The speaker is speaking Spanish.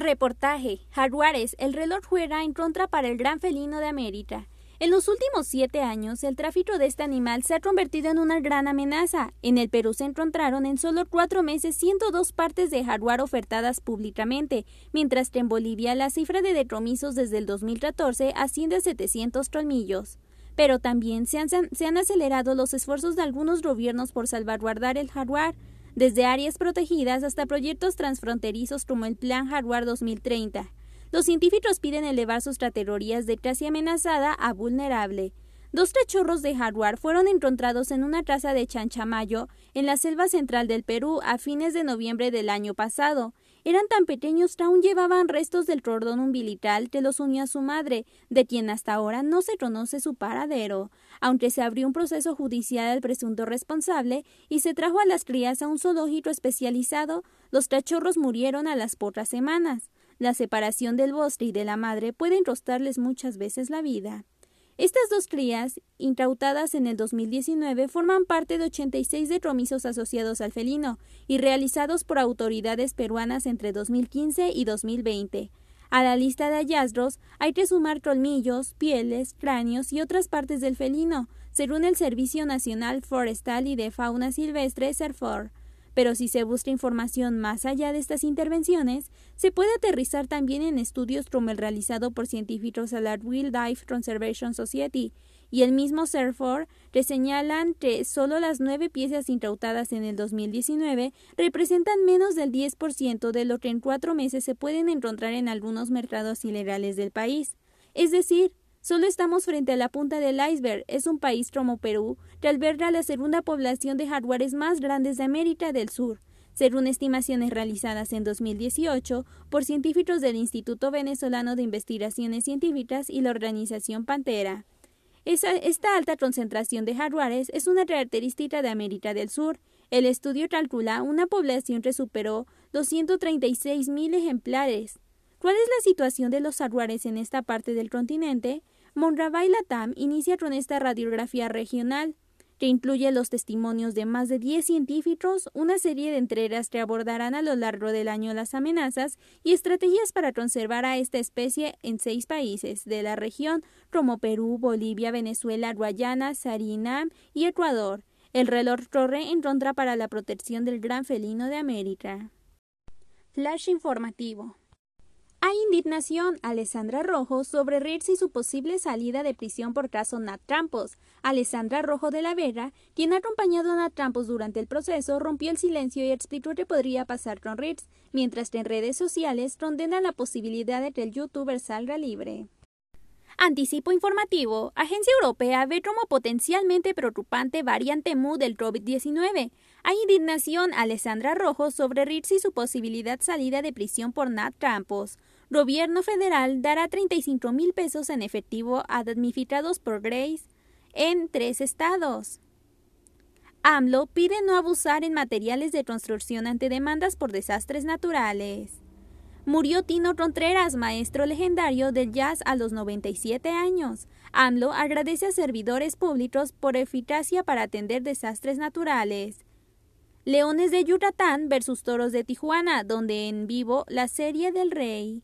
Reportaje. Jaguares, el reloj juega en contra para el gran felino de América. En los últimos siete años, el tráfico de este animal se ha convertido en una gran amenaza. En el Perú se encontraron en solo cuatro meses 102 partes de jaguar ofertadas públicamente, mientras que en Bolivia la cifra de decomisos desde el 2014 asciende a 700 colmillos. Pero también se han, se han acelerado los esfuerzos de algunos gobiernos por salvaguardar el jaguar desde áreas protegidas hasta proyectos transfronterizos como el Plan Jaguar 2030. Los científicos piden elevar sus categorías de casi amenazada a vulnerable. Dos cachorros de jaguar fueron encontrados en una casa de Chanchamayo, en la selva central del Perú, a fines de noviembre del año pasado. Eran tan pequeños que aún llevaban restos del cordón umbilical que los unía a su madre, de quien hasta ahora no se conoce su paradero. Aunque se abrió un proceso judicial al presunto responsable y se trajo a las crías a un zoológico especializado, los cachorros murieron a las pocas semanas. La separación del bosque y de la madre puede costarles muchas veces la vida. Estas dos crías, incautadas en el 2019, forman parte de 86 decomisos asociados al felino y realizados por autoridades peruanas entre 2015 y 2020. A la lista de hallazgos hay que sumar colmillos, pieles, cráneos y otras partes del felino, según el Servicio Nacional Forestal y de Fauna Silvestre, SERFOR. Pero si se busca información más allá de estas intervenciones, se puede aterrizar también en estudios como el realizado por científicos de la Wildlife Conservation Society y el mismo Serfor que señalan que solo las nueve piezas incautadas en el 2019 representan menos del 10% de lo que en cuatro meses se pueden encontrar en algunos mercados ilegales del país. Es decir, Solo estamos frente a la punta del iceberg. Es un país como Perú que alberga la segunda población de jaguares más grandes de América del Sur, según estimaciones realizadas en 2018 por científicos del Instituto Venezolano de Investigaciones Científicas y la organización Pantera. esta alta concentración de jaguares es una característica de América del Sur. El estudio calcula una población que superó 236.000 ejemplares. ¿Cuál es la situación de los jaguares en esta parte del continente? Monravai Latam inicia con esta radiografía regional, que incluye los testimonios de más de 10 científicos, una serie de entregas que abordarán a lo largo del año las amenazas y estrategias para conservar a esta especie en seis países de la región, como Perú, Bolivia, Venezuela, Guayana, Surinam y Ecuador. El reloj corre en contra para la protección del gran felino de América. Flash informativo. Hay indignación Alessandra Rojo sobre Ritz y su posible salida de prisión por caso Nat Trampos. Alessandra Rojo de la Vera, quien ha acompañado a Nat Trampos durante el proceso, rompió el silencio y explicó qué podría pasar con Ritz, mientras que en redes sociales condena la posibilidad de que el youtuber salga libre. Anticipo informativo. Agencia Europea ve como potencialmente preocupante variante MU del COVID-19. Hay indignación Alessandra Rojo sobre Ritz y su posibilidad salida de prisión por Nat Campos. Gobierno federal dará 35 mil pesos en efectivo a damnificados por Grace en tres estados. AMLO pide no abusar en materiales de construcción ante demandas por desastres naturales. Murió Tino Contreras, maestro legendario del jazz a los 97 años. AMLO agradece a servidores públicos por eficacia para atender desastres naturales. Leones de Yucatán versus Toros de Tijuana, donde en vivo la serie del Rey.